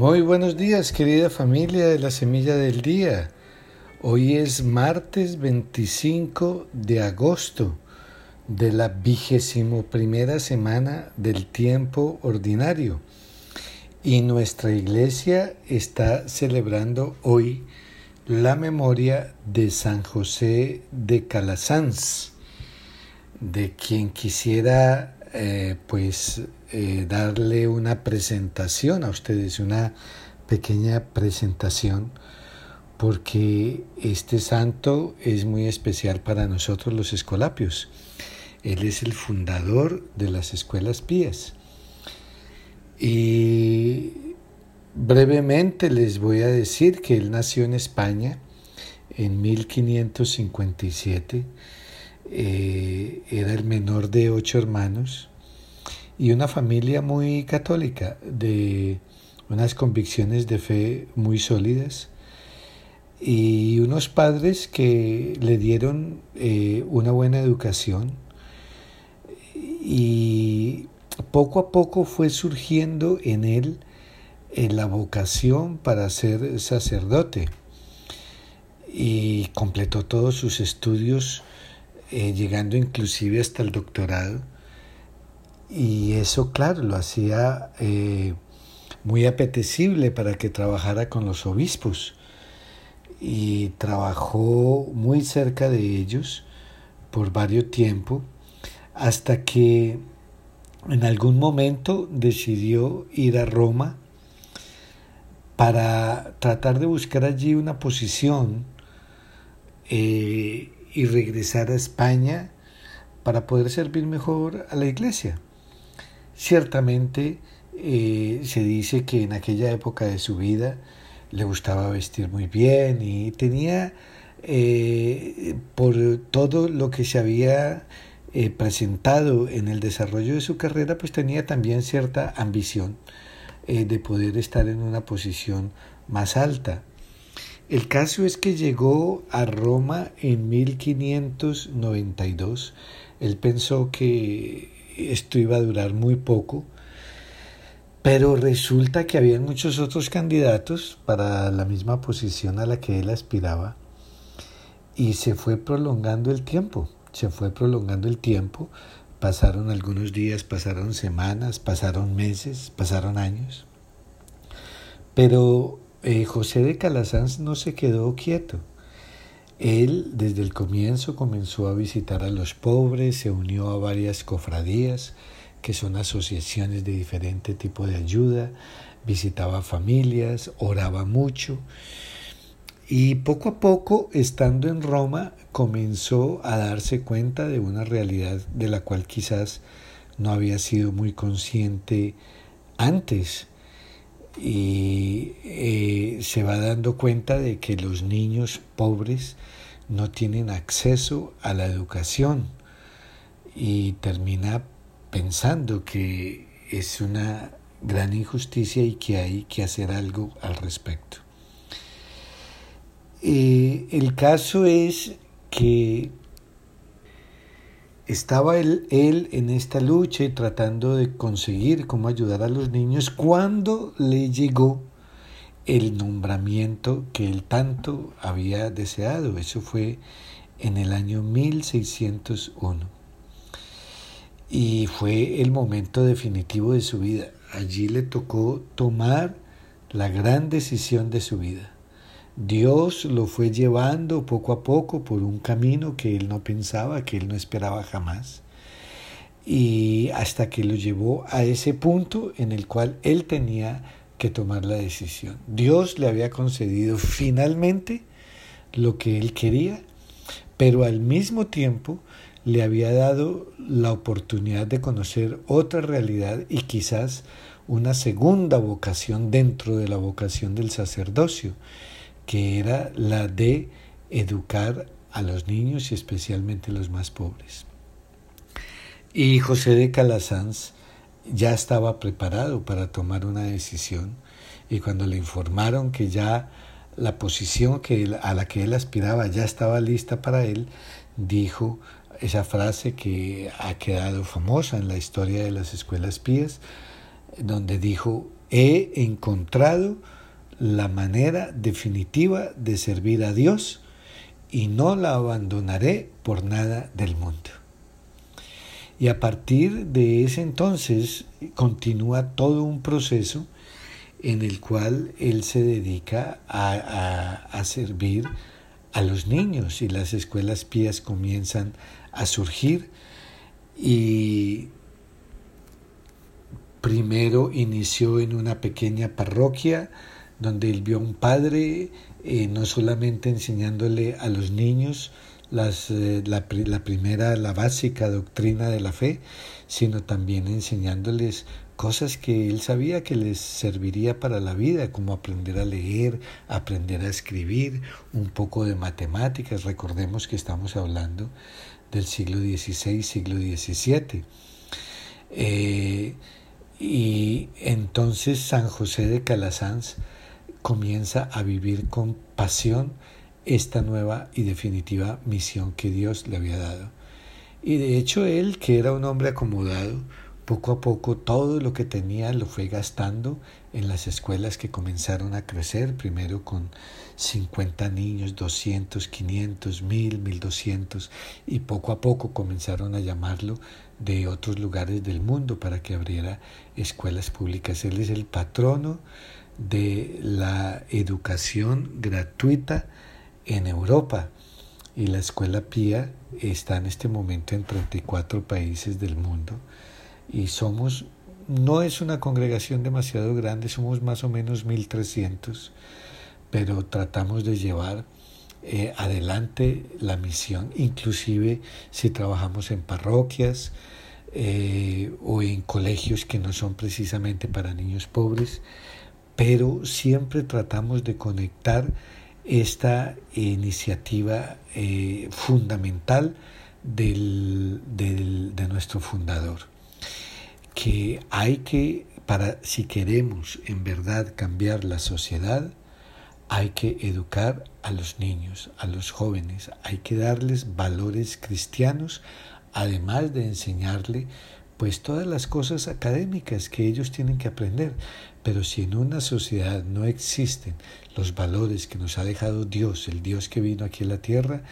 Muy buenos días, querida familia de la Semilla del Día. Hoy es martes 25 de agosto de la vigésimo primera semana del tiempo ordinario y nuestra iglesia está celebrando hoy la memoria de San José de Calasanz, de quien quisiera eh, pues eh, darle una presentación a ustedes, una pequeña presentación, porque este santo es muy especial para nosotros los escolapios. Él es el fundador de las escuelas pías. Y brevemente les voy a decir que él nació en España en 1557 eh, era el menor de ocho hermanos y una familia muy católica, de unas convicciones de fe muy sólidas y unos padres que le dieron eh, una buena educación y poco a poco fue surgiendo en él la vocación para ser sacerdote y completó todos sus estudios eh, llegando inclusive hasta el doctorado. Y eso, claro, lo hacía eh, muy apetecible para que trabajara con los obispos. Y trabajó muy cerca de ellos por varios tiempo, hasta que en algún momento decidió ir a Roma para tratar de buscar allí una posición eh, y regresar a España para poder servir mejor a la iglesia. Ciertamente eh, se dice que en aquella época de su vida le gustaba vestir muy bien y tenía eh, por todo lo que se había eh, presentado en el desarrollo de su carrera, pues tenía también cierta ambición de poder estar en una posición más alta. El caso es que llegó a Roma en 1592. Él pensó que esto iba a durar muy poco, pero resulta que había muchos otros candidatos para la misma posición a la que él aspiraba y se fue prolongando el tiempo, se fue prolongando el tiempo. Pasaron algunos días, pasaron semanas, pasaron meses, pasaron años. Pero eh, José de Calasanz no se quedó quieto. Él desde el comienzo comenzó a visitar a los pobres, se unió a varias cofradías, que son asociaciones de diferente tipo de ayuda, visitaba familias, oraba mucho y poco a poco, estando en Roma, comenzó a darse cuenta de una realidad de la cual quizás no había sido muy consciente antes y eh, se va dando cuenta de que los niños pobres no tienen acceso a la educación y termina pensando que es una gran injusticia y que hay que hacer algo al respecto. Eh, el caso es que estaba él, en esta lucha y tratando de conseguir cómo ayudar a los niños cuando le llegó el nombramiento que él tanto había deseado. Eso fue en el año 1601. Y fue el momento definitivo de su vida. Allí le tocó tomar la gran decisión de su vida. Dios lo fue llevando poco a poco por un camino que él no pensaba, que él no esperaba jamás. Y hasta que lo llevó a ese punto en el cual él tenía que tomar la decisión. Dios le había concedido finalmente lo que él quería, pero al mismo tiempo le había dado la oportunidad de conocer otra realidad y quizás una segunda vocación dentro de la vocación del sacerdocio que era la de educar a los niños y especialmente los más pobres. Y José de Calasanz ya estaba preparado para tomar una decisión y cuando le informaron que ya la posición que a la que él aspiraba ya estaba lista para él, dijo esa frase que ha quedado famosa en la historia de las escuelas pías, donde dijo, he encontrado la manera definitiva de servir a Dios y no la abandonaré por nada del mundo. Y a partir de ese entonces continúa todo un proceso en el cual él se dedica a, a, servir a los niños y las escuelas pías comienzan a surgir y primero inició en una pequeña parroquia donde él vio a un padre eh, no solamente enseñándole a los niños las, eh, la, la, primera, la básica doctrina de la fe, sino también enseñándoles cosas que él sabía que les serviría para la vida, como aprender a leer, aprender a escribir, un poco de matemáticas. Recordemos que estamos hablando del siglo XVI, siglo XVII. Eh, y entonces San José de Calasanz comienza a vivir con pasión esta nueva y definitiva misión que Dios le había dado. Y de hecho él, que era un hombre acomodado, poco a poco todo lo que tenía lo fue gastando en las escuelas que comenzaron a crecer, primero con 50 niños, 200, 500, 1000, 1200, y poco a poco comenzaron a llamarlo de otros lugares del mundo para que abriera escuelas públicas. Él es el patrono de la educación gratuita en Europa y la escuela Pía está en este momento en 34 países del mundo y somos, no es una congregación demasiado grande, somos más o menos 1300, pero tratamos de llevar eh, adelante la misión, inclusive si trabajamos en parroquias eh, o en colegios que no son precisamente para niños pobres, pero siempre tratamos de conectar esta iniciativa eh, fundamental del, del, de nuestro fundador, que hay que, para si queremos en verdad cambiar la sociedad, hay que educar a los niños, a los jóvenes, hay que darles valores cristianos, además de enseñarle pues todas las cosas académicas que ellos tienen que aprender. Pero si en una sociedad no existen los valores que nos ha dejado Dios, el Dios que vino aquí a la tierra,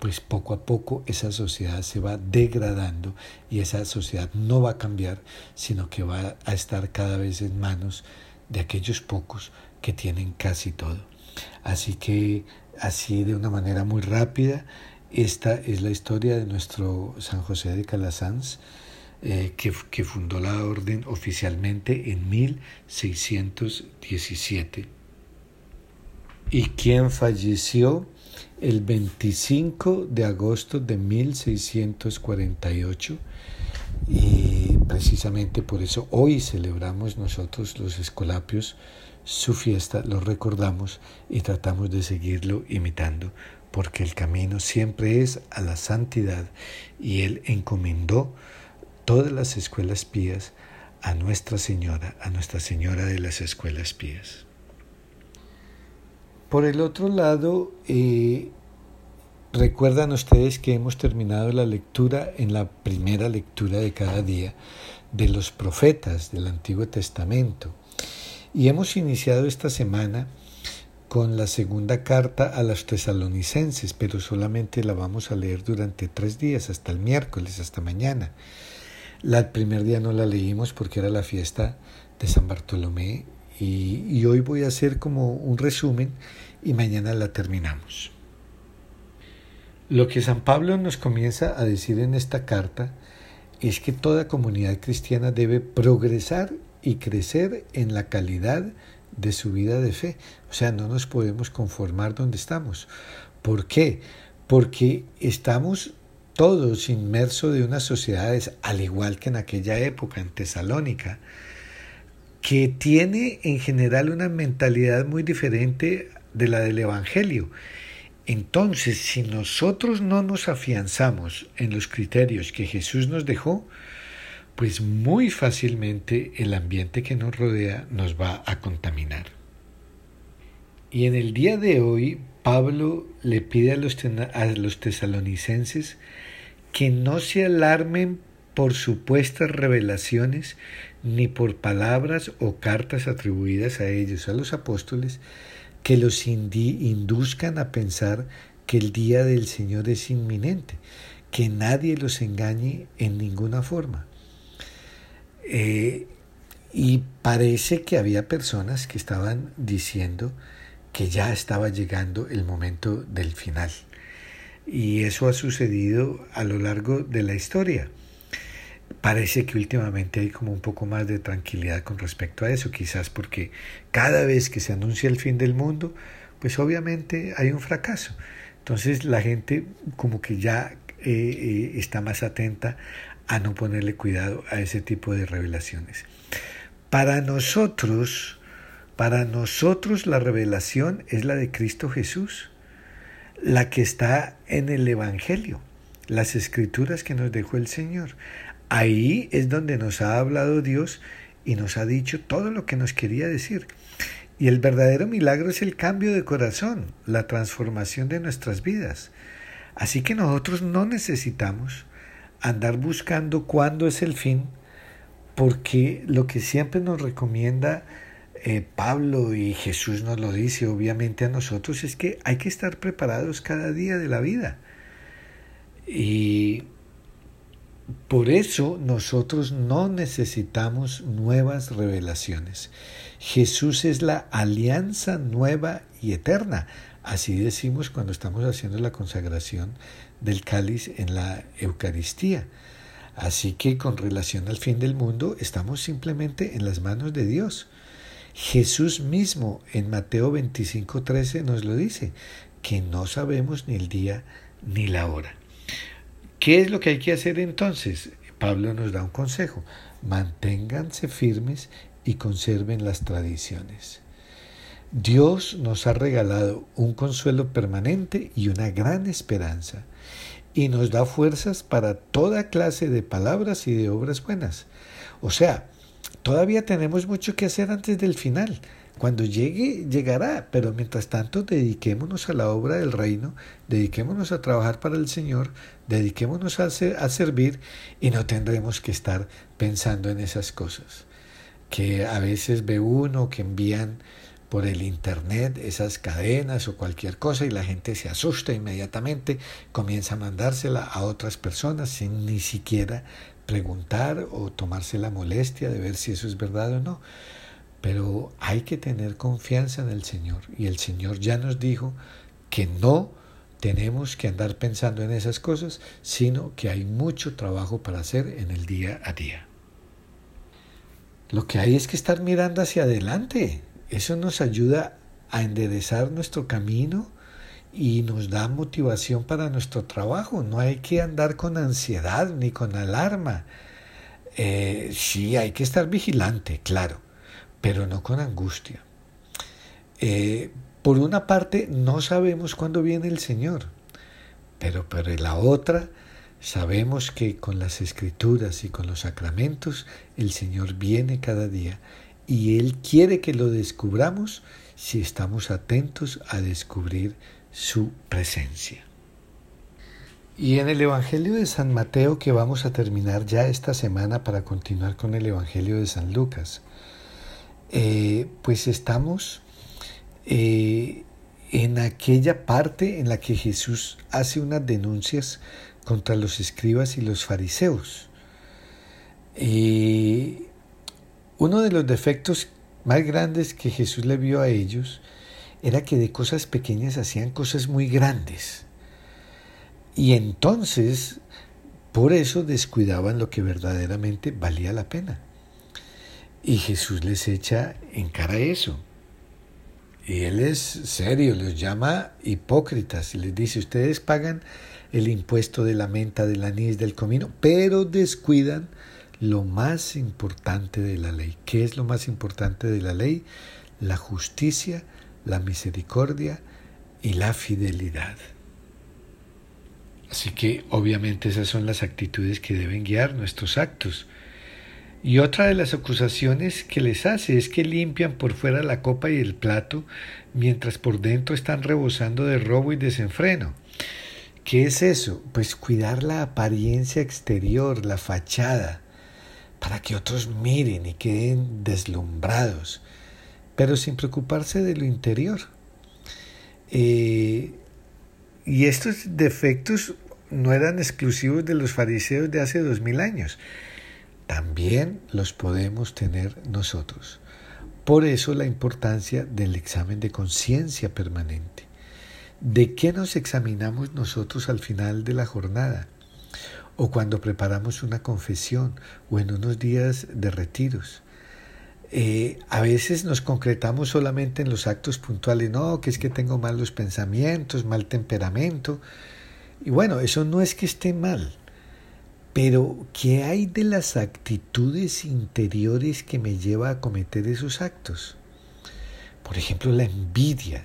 pues poco a poco esa sociedad se va degradando y esa sociedad no va a cambiar, sino que va a estar cada vez en manos de aquellos pocos que tienen casi todo. Así que así de una manera muy rápida, esta es la historia de nuestro San José de Calasanz, eh, que, que fundó la orden oficialmente en 1617 y quien falleció el 25 de agosto de 1648 y precisamente por eso hoy celebramos nosotros los escolapios su fiesta, lo recordamos y tratamos de seguirlo imitando, porque el camino siempre es a la santidad y él encomendó todas las escuelas pías a Nuestra Señora, a Nuestra Señora de las Escuelas Pías. Por el otro lado, eh, recuerdan ustedes que hemos terminado la lectura en la primera lectura de cada día de los profetas del Antiguo Testamento. Y hemos iniciado esta semana con la segunda carta a los tesalonicenses, pero solamente la vamos a leer durante tres días, hasta el miércoles, hasta mañana. La, primer día no la leímos porque era la fiesta de San Bartolomé y hoy voy a hacer como un resumen y mañana la terminamos. Lo que San Pablo nos comienza a decir en esta carta es que toda comunidad cristiana debe progresar y crecer en la calidad de su vida de fe. O sea, no nos podemos conformar donde estamos. ¿Por qué? Porque estamos todos inmersos de unas sociedades, al igual que en aquella época, en Tesalónica, que tiene en general una mentalidad muy diferente de la del Evangelio. Entonces, si nosotros no nos afianzamos en los criterios que Jesús nos dejó, pues muy fácilmente el ambiente que nos rodea nos va a contaminar. Y en el día de hoy, Pablo le pide a los, a los tesalonicenses que no se alarmen por supuestas revelaciones, ni por palabras o cartas atribuidas a ellos, a los apóstoles, que los induzcan a pensar que el día del Señor es inminente, que nadie los engañe en ninguna forma. Eh, y parece que había personas que estaban diciendo que ya estaba llegando el momento del final. Y eso ha sucedido a lo largo de la historia. Parece que últimamente hay como un poco más de tranquilidad con respecto a eso, quizás porque cada vez que se anuncia el fin del mundo, pues obviamente hay un fracaso. Entonces la gente como que ya eh, eh, está más atenta a no ponerle cuidado a ese tipo de revelaciones. Para nosotros, para nosotros la revelación es la de Cristo Jesús, la que está en el Evangelio, las escrituras que nos dejó el Señor. Ahí es donde nos ha hablado Dios y nos ha dicho todo lo que nos quería decir. Y el verdadero milagro es el cambio de corazón, la transformación de nuestras vidas. Así que nosotros no necesitamos andar buscando cuándo es el fin, porque lo que siempre nos recomienda eh, Pablo y Jesús nos lo dice obviamente a nosotros es que hay que estar preparados cada día de la vida. Y por eso nosotros no necesitamos nuevas revelaciones. Jesús es la alianza nueva y eterna. Así decimos cuando estamos haciendo la consagración del cáliz en la Eucaristía. Así que con relación al fin del mundo estamos simplemente en las manos de Dios. Jesús mismo en Mateo 25:13 nos lo dice, que no sabemos ni el día ni la hora. ¿Qué es lo que hay que hacer entonces? Pablo nos da un consejo. Manténganse firmes y conserven las tradiciones. Dios nos ha regalado un consuelo permanente y una gran esperanza, y nos da fuerzas para toda clase de palabras y de obras buenas. O sea, todavía tenemos mucho que hacer antes del final. Cuando llegue, llegará, pero mientras tanto dediquémonos a la obra del reino, dediquémonos a trabajar para el Señor, dediquémonos a, a servir y no tendremos que estar pensando en esas cosas. Que a veces ve uno que envían por el internet esas cadenas o cualquier cosa y la gente se asusta inmediatamente, comienza a mandársela a otras personas sin ni siquiera preguntar o tomarse la molestia de ver si eso es verdad o no. Pero hay que tener confianza en el Señor. Y el Señor ya nos dijo que no tenemos que andar pensando en esas cosas, sino que hay mucho trabajo para hacer en el día a día. Lo que hay es que estar mirando hacia adelante. Eso nos ayuda a enderezar nuestro camino y nos da motivación para nuestro trabajo. No hay que andar con ansiedad ni con alarma. Eh, sí, hay que estar vigilante, claro pero no con angustia. Eh, por una parte, no sabemos cuándo viene el Señor, pero por la otra, sabemos que con las escrituras y con los sacramentos, el Señor viene cada día y Él quiere que lo descubramos si estamos atentos a descubrir su presencia. Y en el Evangelio de San Mateo, que vamos a terminar ya esta semana para continuar con el Evangelio de San Lucas, eh, pues estamos eh, en aquella parte en la que Jesús hace unas denuncias contra los escribas y los fariseos. Y uno de los defectos más grandes que Jesús le vio a ellos era que de cosas pequeñas hacían cosas muy grandes. Y entonces, por eso descuidaban lo que verdaderamente valía la pena. Y Jesús les echa en cara eso. Y Él es serio, los llama hipócritas y les dice, ustedes pagan el impuesto de la menta, del anís, del comino, pero descuidan lo más importante de la ley. ¿Qué es lo más importante de la ley? La justicia, la misericordia y la fidelidad. Así que obviamente esas son las actitudes que deben guiar nuestros actos. Y otra de las acusaciones que les hace es que limpian por fuera la copa y el plato, mientras por dentro están rebosando de robo y desenfreno. ¿Qué es eso? Pues cuidar la apariencia exterior, la fachada, para que otros miren y queden deslumbrados, pero sin preocuparse de lo interior. Eh, y estos defectos no eran exclusivos de los fariseos de hace dos mil años. También los podemos tener nosotros. Por eso la importancia del examen de conciencia permanente. ¿De qué nos examinamos nosotros al final de la jornada? O cuando preparamos una confesión o en unos días de retiros. Eh, a veces nos concretamos solamente en los actos puntuales, no, que es que tengo malos pensamientos, mal temperamento. Y bueno, eso no es que esté mal, pero ¿qué hay de las actitudes interiores que me lleva a cometer esos actos? Por ejemplo, la envidia,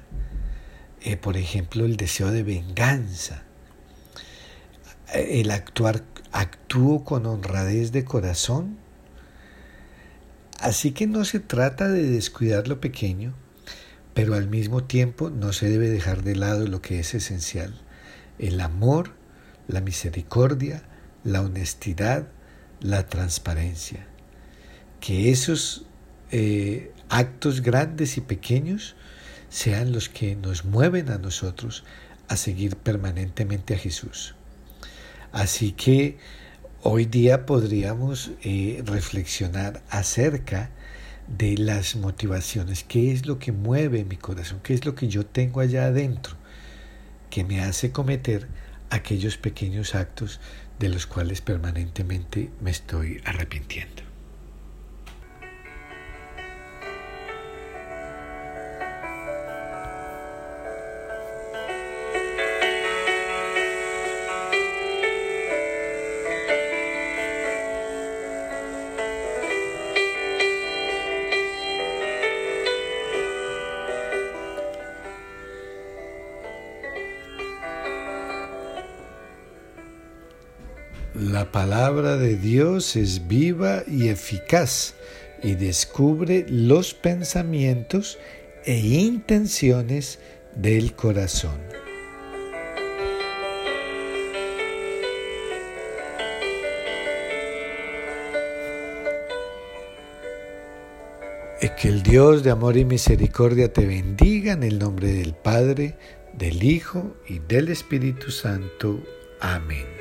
eh, por ejemplo, el deseo de venganza, el actuar, actúo con honradez de corazón Así que no se trata de descuidar lo pequeño, pero al mismo tiempo no se debe dejar de lado lo que es esencial, el amor, la misericordia, la honestidad, la transparencia. Que esos eh, actos grandes y pequeños sean los que nos mueven a nosotros a seguir permanentemente a Jesús. Así que Hoy día podríamos eh, reflexionar acerca de las motivaciones, qué es lo que mueve mi corazón, qué es lo que yo tengo allá adentro, que me hace cometer aquellos pequeños actos de los cuales permanentemente me estoy arrepintiendo. Dios es viva y eficaz y descubre los pensamientos e intenciones del corazón. Que el Dios de amor y misericordia te bendiga en el nombre del Padre, del Hijo y del Espíritu Santo. Amén.